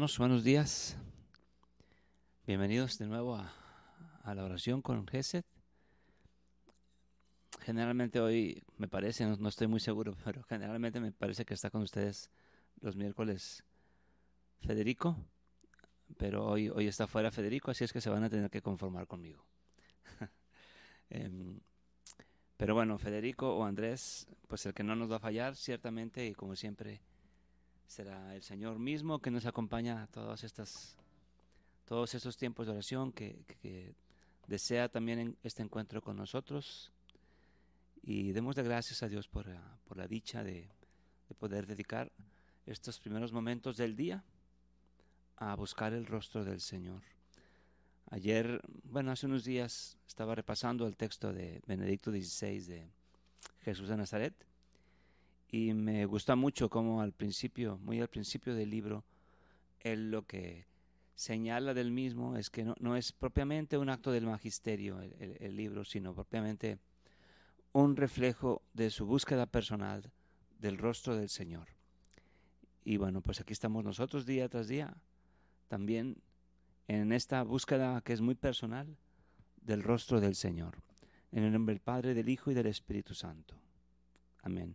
Buenos días. Bienvenidos de nuevo a, la oración con Gesed. Generalmente hoy me parece, no, estoy muy seguro, pero generalmente me parece que está con ustedes los miércoles Federico, pero hoy, hoy está fuera Federico, así es que se van a tener que conformar conmigo. eh, pero bueno, Federico o Andrés, pues el que no nos va a fallar, ciertamente, y como siempre, será el Señor mismo que nos acompaña a estas, todos estos tiempos de oración, que, desea también este encuentro con nosotros. Y demos de gracias a Dios por, por la dicha de, de, poder dedicar estos primeros momentos del día a buscar el rostro del Señor. Ayer, bueno, hace unos días estaba repasando el texto de Benedicto XVI de Jesús de Nazaret y me gusta mucho como al principio, muy al principio del libro, él lo que señala del mismo es que no, no es propiamente un acto del magisterio el, el, el, libro, sino propiamente un reflejo de su búsqueda personal del rostro del Señor. Y bueno, pues aquí estamos nosotros día tras día, también en esta búsqueda que es muy personal del rostro del Señor. En el nombre del Padre, del Hijo y del Espíritu Santo. Amén.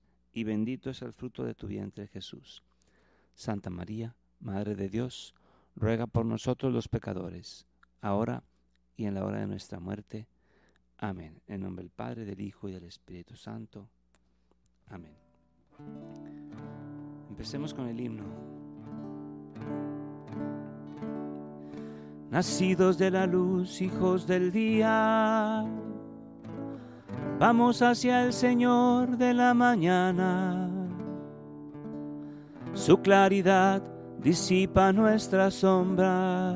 y bendito es el fruto de tu vientre Jesús. Santa María, Madre de Dios, ruega por nosotros los pecadores, ahora y en la hora de nuestra muerte. Amén. En nombre del Padre, del Hijo y del Espíritu Santo. Amén. Empecemos con el himno. Nacidos de la luz, hijos del día, vamos hacia el Señor de la mañana. Su claridad disipa nuestras sombras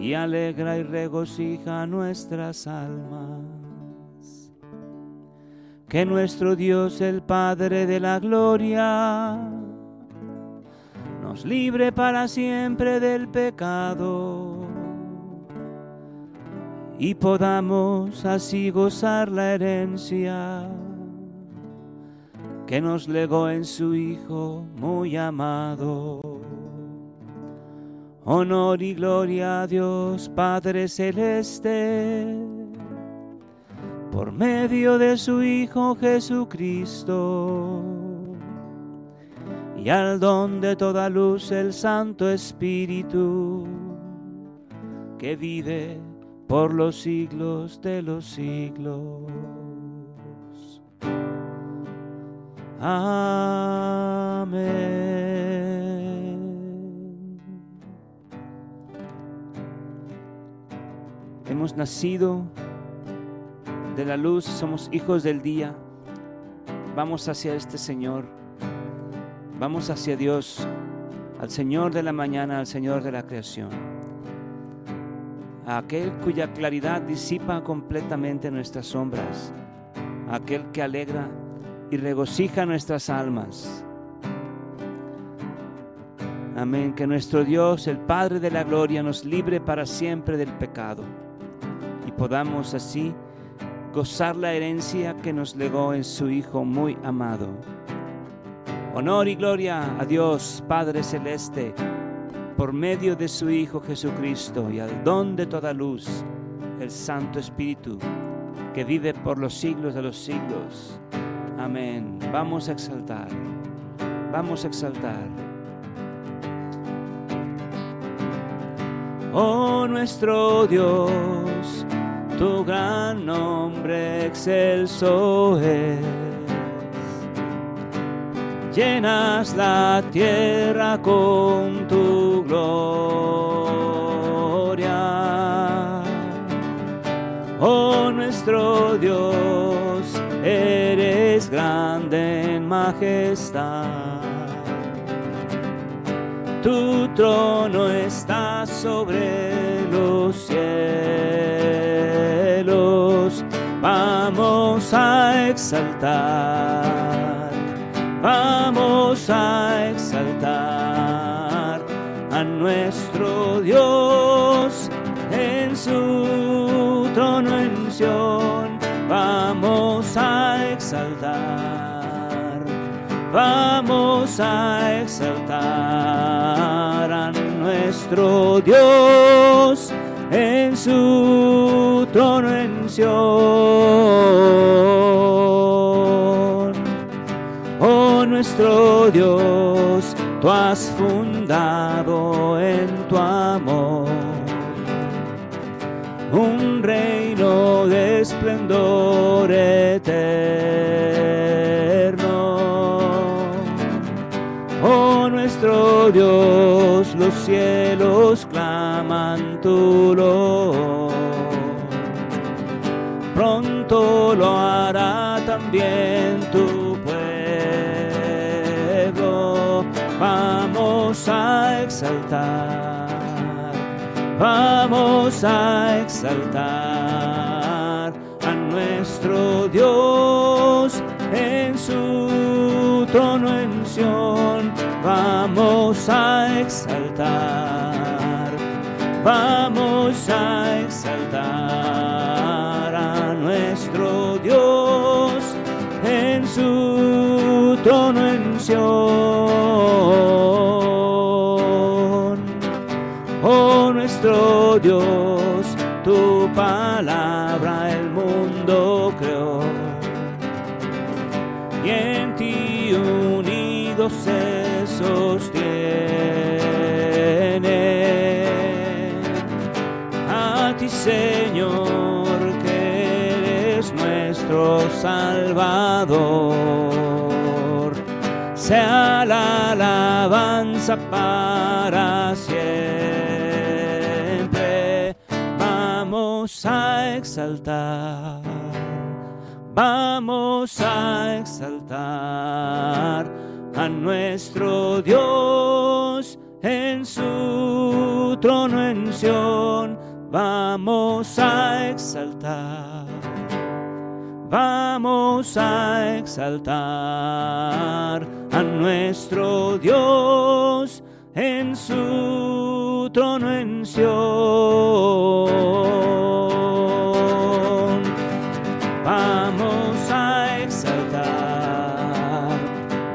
y alegra y regocija nuestras almas. Que nuestro Dios, el Padre de la Gloria, nos libre para siempre del pecado y podamos así gozar la herencia que nos legó en su Hijo muy amado. Honor y gloria a Dios Padre Celeste, por medio de su Hijo Jesucristo, y al don de toda luz el Santo Espíritu, que vive por los siglos de los siglos. Amén. Hemos nacido de la luz, somos hijos del día. Vamos hacia este Señor. Vamos hacia Dios, al Señor de la mañana, al Señor de la creación. A aquel cuya claridad disipa completamente nuestras sombras. A aquel que alegra y regocija nuestras almas. Amén. Que nuestro Dios, el Padre de la Gloria, nos libre para siempre del pecado y podamos así gozar la herencia que nos legó en su Hijo muy amado. Honor y gloria a Dios, Padre Celeste, por medio de su Hijo Jesucristo y al don de toda luz, el Santo Espíritu, que vive por los siglos de los siglos. Amén. Vamos a exaltar. Vamos a exaltar. Oh nuestro Dios, tu gran nombre excelso es. Llenas la tierra con tu gloria. Oh nuestro Dios, eres grande en majestad. tu trono está sobre los cielos. Vamos a exaltar, vamos a exaltar a nuestro Dios en su trono en. Vamos a exaltar vamos a exaltar a nuestro Dios en su trono en. Nuestro Dios, tú has fundado en tu amor un reino de esplendor nuestro Dios, los cielos claman tu lo. Pronto lo hará también tu Vamos a exaltar, vamos a exaltar a nuestro Dios en su trono en Sion vamos a exaltar, vamos a exaltar Salvador. Sea la alabanza para siempre. Vamos a exaltar. Vamos a exaltar a nuestro Dios en su trono en Sion. Vamos a exaltar, vamos a exaltar a nuestro Dios en su trono en Sion. Vamos a exaltar,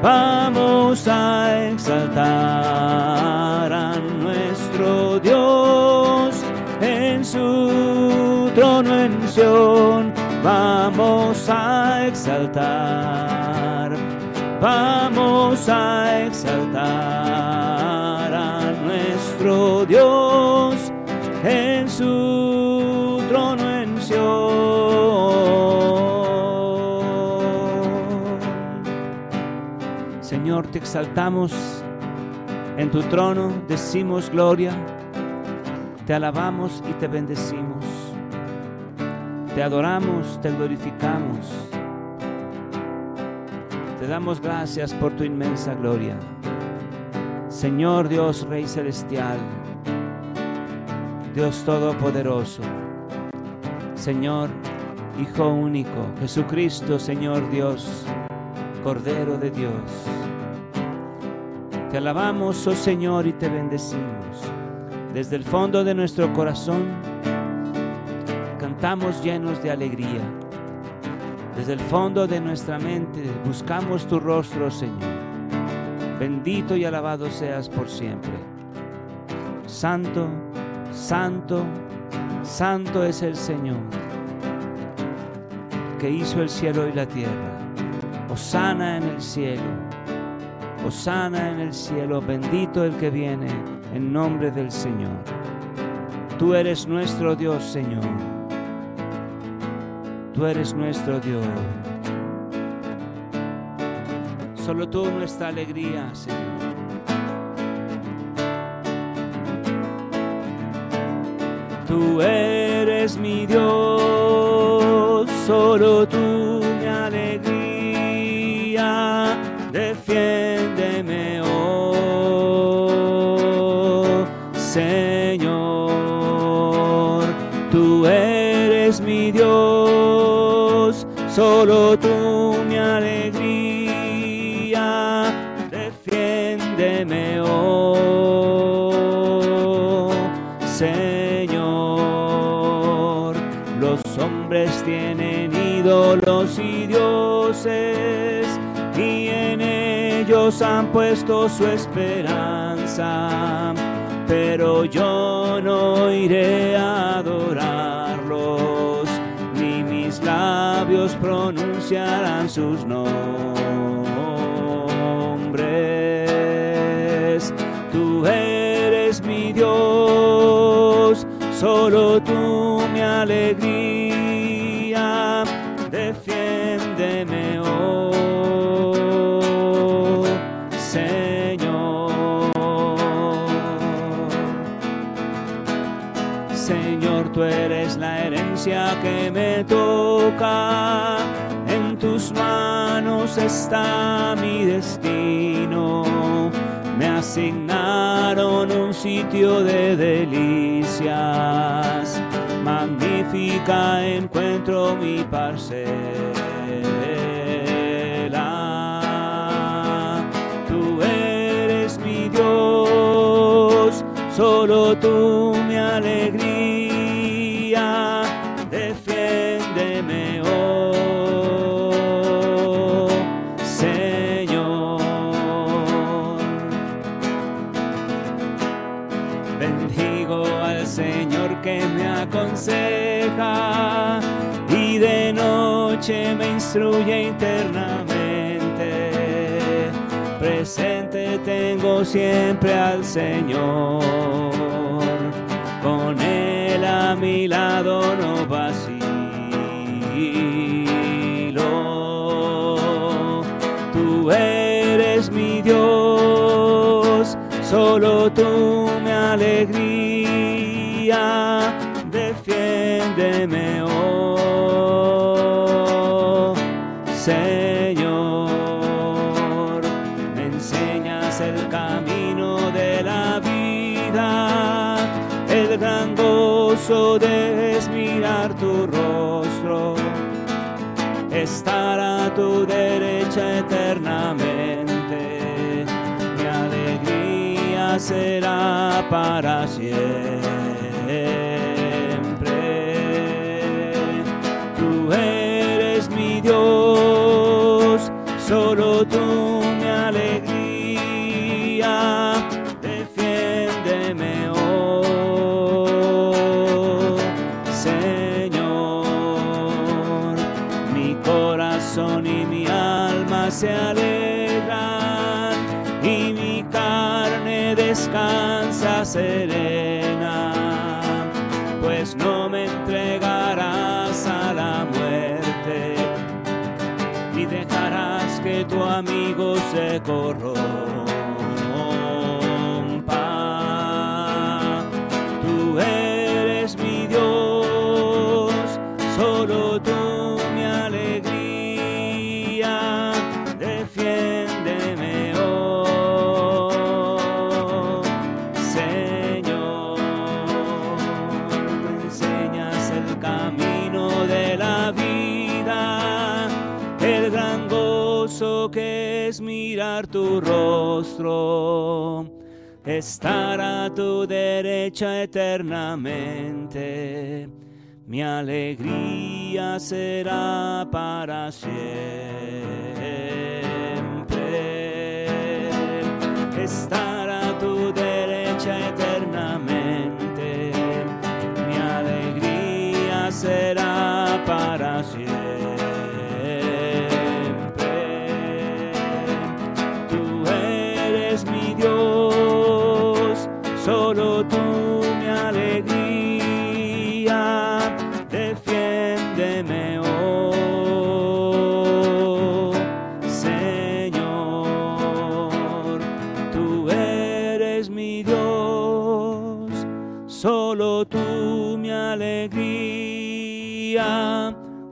vamos a exaltar a nuestro Dios en su trono en Sion. Vamos a exaltar, vamos a exaltar a nuestro Dios en su trono en Sion. Señor, te exaltamos en tu trono, decimos gloria, te alabamos y te bendecimos. Te adoramos, te glorificamos. Te damos gracias por tu inmensa gloria. Señor Dios Rey Celestial, Dios Todopoderoso, Señor Hijo único, Jesucristo, Señor Dios, Cordero de Dios. Te alabamos, oh Señor, y te bendecimos. Desde el fondo de nuestro corazón cantamos llenos de alegría. Desde el fondo de nuestra mente buscamos tu rostro, Señor. Bendito y alabado seas por siempre. Santo, santo, santo es el Señor, que hizo el cielo y la tierra. Osana en el cielo, Osana en el cielo, bendito el que viene en nombre del Señor. Tú eres nuestro Dios, Señor. Tú eres nuestro Dios. Solo tú nuestra alegría, Señor. Tú eres mi Dios, solo tú mi alegría. Defiéndeme hoy. Solo tú mi alegría, defiéndeme oh Señor. Los hombres tienen ídolos y dioses y en ellos han puesto su esperanza, pero yo no iré a mis labios pronunciarán sus nombres. Tú eres mi Dios, solo tú mi alegría, defiéndeme que me toca. En tus manos está mi destino. Me asignaron un sitio de delicias. Magnífica encuentro mi parcela. Tú eres mi Dios, solo tú me instruye internamente. Presente tengo siempre al Señor, con Él a mi lado no vacilo. Tú eres mi Dios, solo tú el camino de la vida, el gran gozo de es mirar tu rostro, estar a tu derecha eternamente. Mi alegría será para siempre. Tú eres mi Dios, solo tú serena, pues no me entregarás a la muerte, ni dejarás que tu amigo se corrompa. Tu rostro. Estar a tu derecha eternamente, mi alegría será para siempre. Estar a tu derecha eternamente, mi alegría será para siempre. Solo tú mi alegría, defiéndeme, oh Señor. Tú eres mi Dios, solo tú mi alegría,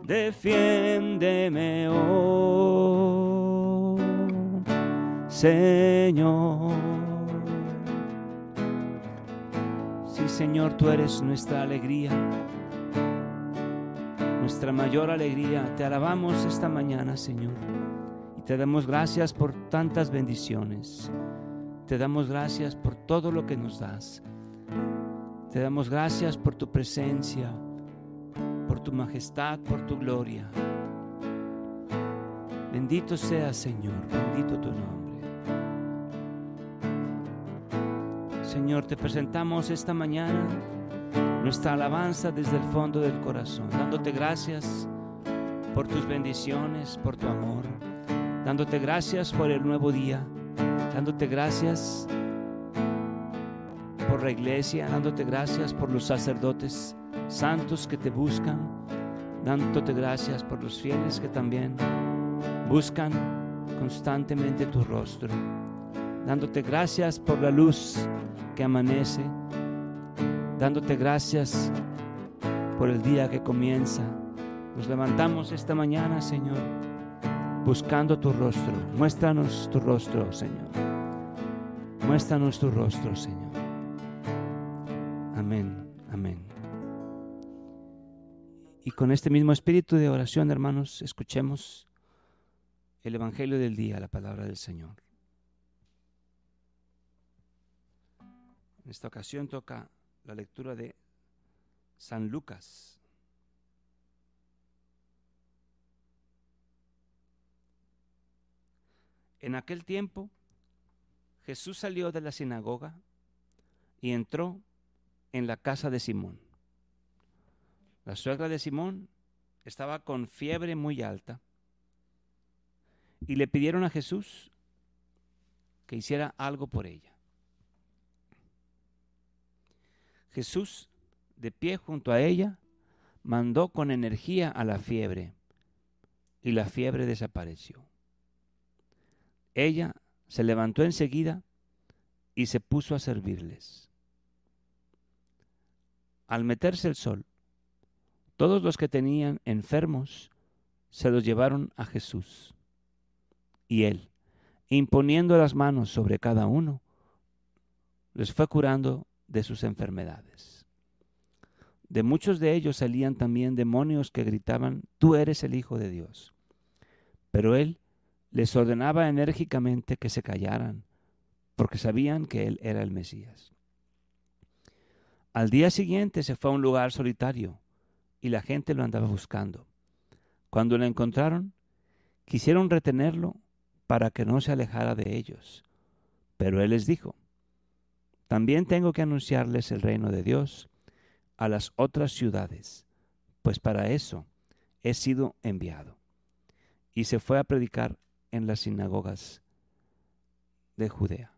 defiéndeme, oh Señor. Tú eres nuestra alegría, nuestra mayor alegría. Te alabamos esta mañana, Señor. Y te damos gracias por tantas bendiciones. Te damos gracias por todo lo que nos das. Te damos gracias por tu presencia, por tu majestad, por tu gloria. Bendito sea, Señor, bendito tu nombre. Señor, te presentamos esta mañana nuestra alabanza desde el fondo del corazón, dándote gracias por tus bendiciones, por tu amor, dándote gracias por el nuevo día, dándote gracias por la iglesia, dándote gracias por los sacerdotes santos que te buscan, dándote gracias por los fieles que también buscan constantemente tu rostro, dándote gracias por la luz que amanece, dándote gracias por el día que comienza. Nos levantamos esta mañana, Señor, buscando tu rostro. Muéstranos tu rostro, Señor. Muéstranos tu rostro, Señor. Amén, amén. Y con este mismo espíritu de oración, hermanos, escuchemos el Evangelio del día, la palabra del Señor. En esta ocasión toca la lectura de San Lucas. En aquel tiempo Jesús salió de la sinagoga y entró en la casa de Simón. La suegra de Simón estaba con fiebre muy alta y le pidieron a Jesús que hiciera algo por ella. Jesús, de pie junto a ella, mandó con energía a la fiebre y la fiebre desapareció. Ella se levantó enseguida y se puso a servirles. Al meterse el sol, todos los que tenían enfermos se los llevaron a Jesús. Y él, imponiendo las manos sobre cada uno, les fue curando de sus enfermedades. De muchos de ellos salían también demonios que gritaban, tú eres el Hijo de Dios. Pero él les ordenaba enérgicamente que se callaran, porque sabían que él era el Mesías. Al día siguiente se fue a un lugar solitario y la gente lo andaba buscando. Cuando lo encontraron, quisieron retenerlo para que no se alejara de ellos. Pero él les dijo, también tengo que anunciarles el reino de Dios a las otras ciudades, pues para eso he sido enviado. Y se fue a predicar en las sinagogas de Judea.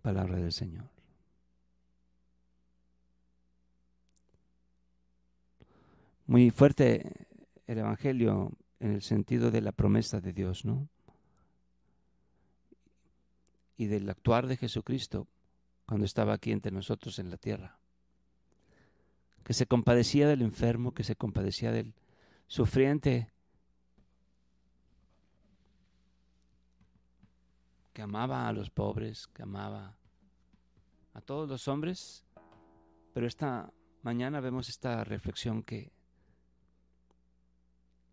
Palabra del Señor. Muy fuerte el Evangelio en el sentido de la promesa de Dios, ¿no? Y del actuar de Jesucristo cuando estaba aquí entre nosotros en la tierra. Que se compadecía del enfermo, que se compadecía del sufriente, que amaba a los pobres, que amaba a todos los hombres, pero esta mañana vemos esta reflexión que,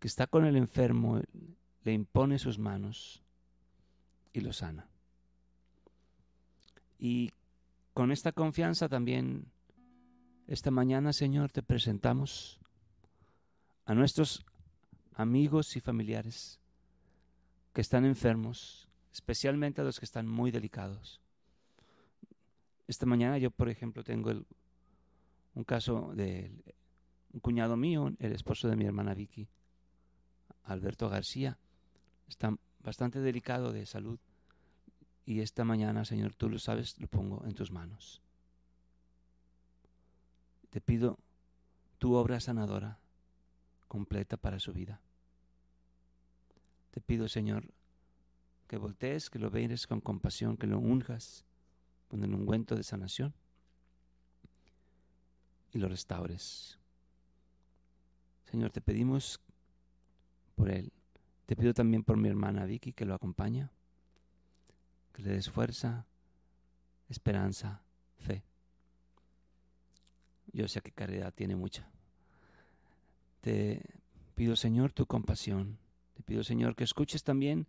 que está con el enfermo, le impone sus manos y lo sana. Y con esta confianza también esta mañana, Señor, te presentamos a nuestros amigos y familiares que están enfermos, especialmente a los que están muy delicados. Esta mañana yo, por ejemplo, tengo un caso de un cuñado mío, el esposo de mi hermana Vicky, Alberto García. Está bastante delicado de salud y esta mañana, Señor, tú lo sabes, lo pongo en tus manos. Te pido tu obra sanadora completa para su vida. Te pido, Señor, que voltees, que lo veres con compasión, que lo unjas con el ungüento de sanación y lo restaures. Señor, te pedimos por él. Te pido también por mi hermana Vicky que lo acompaña que le des fuerza, esperanza, fe. Yo sé que caridad tiene mucha. Te pido, Señor, tu compasión. Te pido, Señor, que escuches también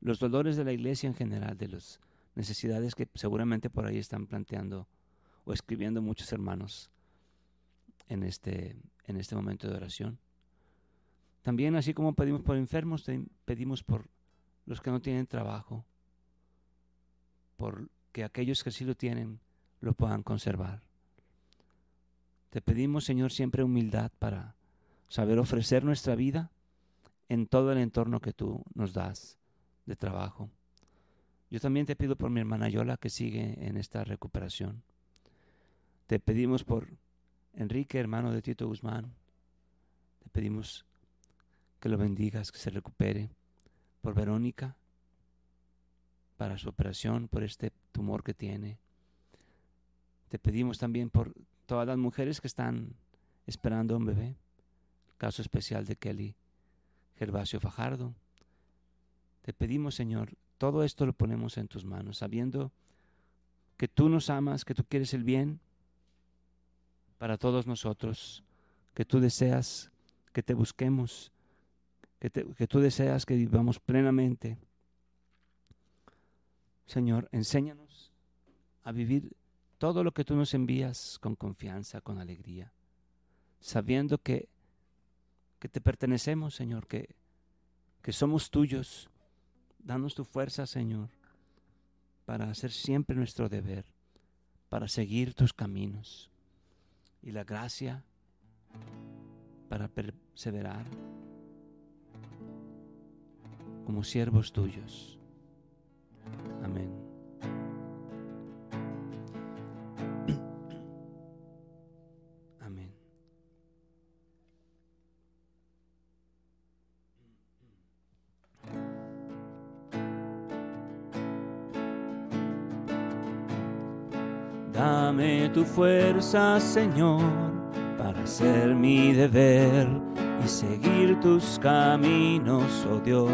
los dolores de la iglesia en general, de las necesidades que seguramente por ahí están planteando o escribiendo muchos hermanos en este, en este momento de oración. También, así como pedimos por enfermos, pedimos por los que no tienen trabajo, por que aquellos que sí lo tienen lo puedan conservar. Te pedimos, Señor, siempre humildad para saber ofrecer nuestra vida en todo el entorno que tú nos das de trabajo. Yo también te pido por mi hermana Yola que sigue en esta recuperación. Te pedimos por Enrique, hermano de Tito Guzmán. Te pedimos que lo bendigas, que se recupere. Por Verónica, para su operación, por este tumor que tiene. Te pedimos también por todas las mujeres que están esperando un bebé. caso especial de Kelly Gervasio Fajardo. Te pedimos, Señor, todo esto lo ponemos en tus manos, sabiendo que tú nos amas, que tú quieres el bien para todos nosotros, que tú deseas que te busquemos, que, que tú deseas que vivamos plenamente. Señor, enséñanos a vivir todo lo que tú nos envías con confianza, con alegría, sabiendo que, que te pertenecemos, Señor, que, que somos tuyos. Danos tu fuerza, Señor, para hacer siempre nuestro deber, para seguir tus caminos y la gracia para perseverar como siervos tuyos. Dame tu fuerza, Señor, para hacer mi deber y seguir tus caminos, oh Dios.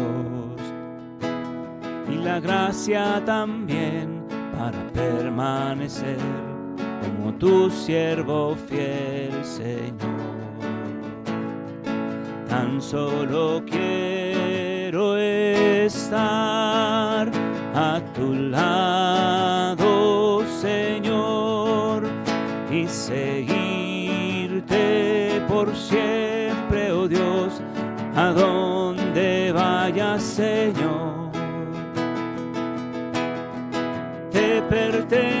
Y la gracia también para permanecer como tu siervo fiel, Señor. Tan solo quiero estar a tu lado, Señor y seguirte por siempre, oh Dios, a donde vayas, Señor. Te pertenezco,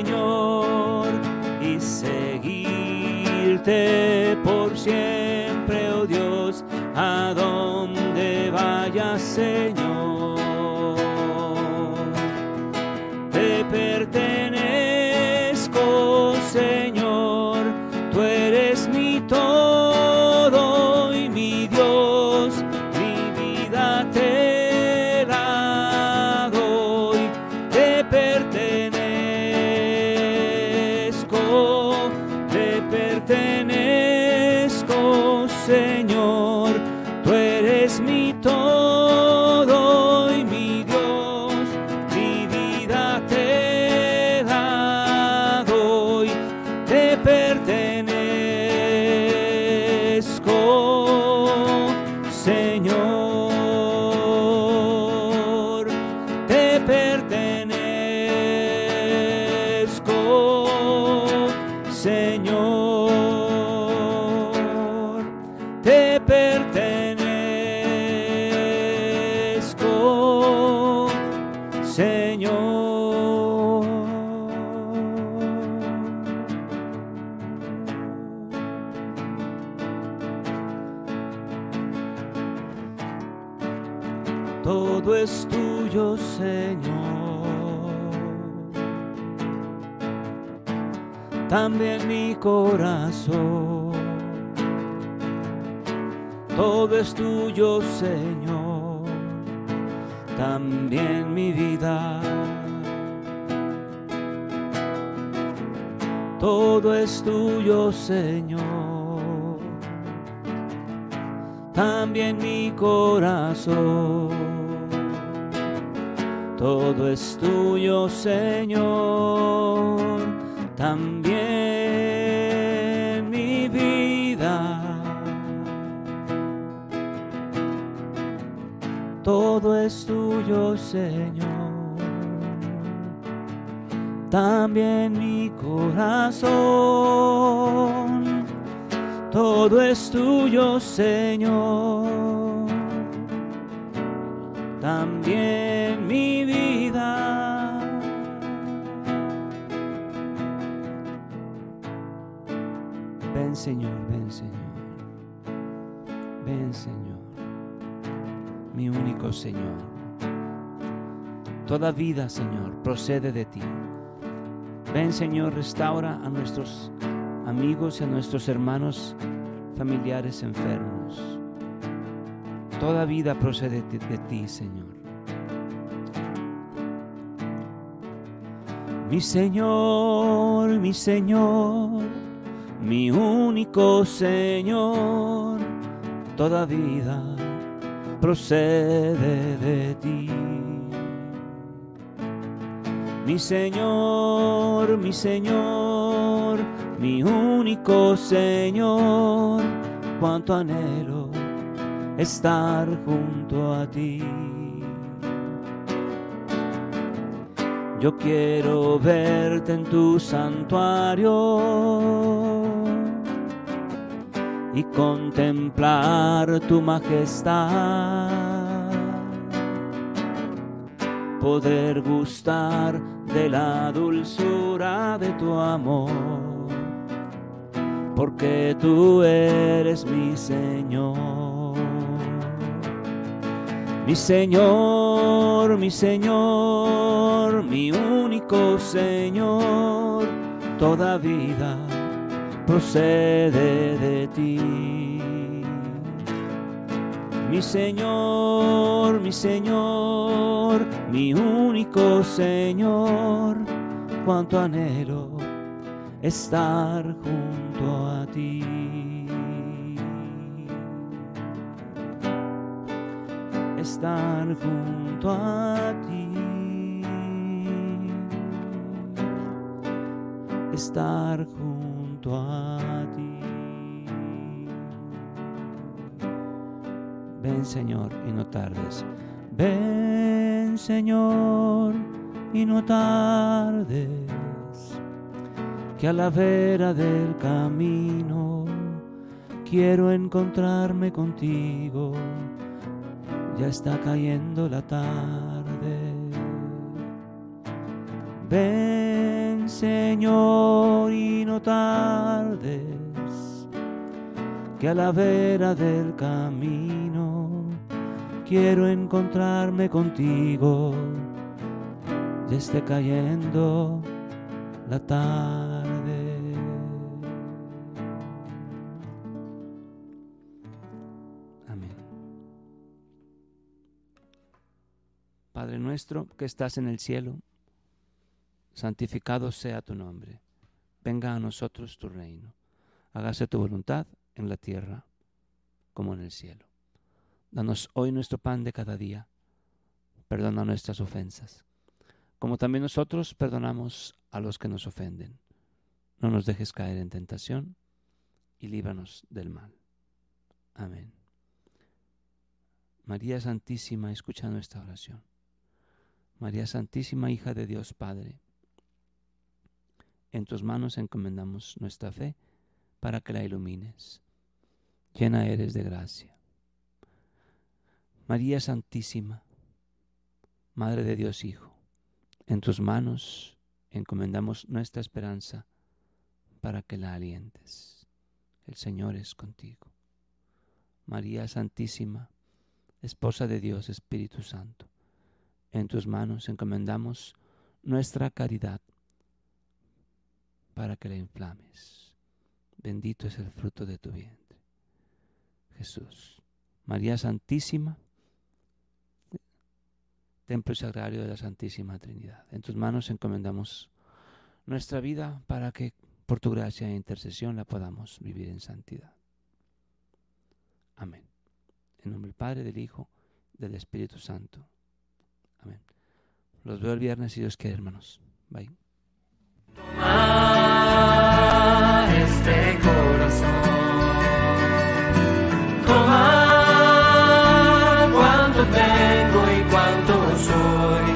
por siempre, oh Dios, a donde vayas, Señor. Todo es tuyo, Señor. También mi corazón, todo es tuyo, Señor. También mi vida. Todo es tuyo, Señor también mi corazón. Todo es tuyo, Señor, también mi vida. Todo es tuyo, Señor, también mi corazón todo es tuyo, Señor. También Señor, ven, Señor. Ven, Señor. Mi único Señor. Toda vida, Señor, procede de ti. Ven, Señor, restaura a nuestros amigos y a nuestros hermanos familiares enfermos. Toda vida procede de, ti, Señor. Mi Señor, mi Señor, mi único Señor, toda vida procede de ti. Mi Señor, mi Señor, mi único Señor, cuánto anhelo estar junto a ti. Yo quiero verte en tu santuario y contemplar tu majestad, poder gustar de la dulzura de tu amor porque tú eres mi Señor. Mi Señor, mi Señor, mi único Señor, toda vida procede de ti. Mi Señor, mi Señor, mi único Señor, cuánto anhelo estar junto a ti. Estar junto a ti. Estar junto a ti. Ven Señor y no tardes. Ven Señor y no tardes que a la vera del camino quiero encontrarme contigo. Ya está cayendo la tarde. Ven Señor y no tardes, que a la vera del camino quiero encontrarme contigo. Ya está cayendo la tarde. Padre nuestro que estás en el cielo, santificado sea tu nombre. Venga a nosotros tu reino. Hágase tu voluntad en la tierra como en el cielo. Danos hoy nuestro pan de cada día. Perdona nuestras ofensas, como también nosotros perdonamos a los que nos ofenden. No nos dejes caer en tentación y líbranos del mal. Amén. María Santísima, escucha nuestra oración. María Santísima, hija de Dios Padre, en tus manos encomendamos nuestra fe para que la ilumines. Llena eres de gracia. María Santísima, Madre de Dios Hijo, en tus manos encomendamos nuestra esperanza para que la alientes. El Señor es contigo. María Santísima, esposa de Dios, Espíritu Santo. En tus manos encomendamos nuestra caridad para que la inflames. Bendito es el fruto de tu vientre. Jesús. María Santísima, templo y sagrario de la Santísima Trinidad. En tus manos encomendamos nuestra vida para que por tu gracia e intercesión la podamos vivir en santidad. Amén. En nombre del Padre, del Hijo, del Espíritu Santo. Amén. Los veo el viernes si Dios quiere, hermanos. Bye. Toma este corazón.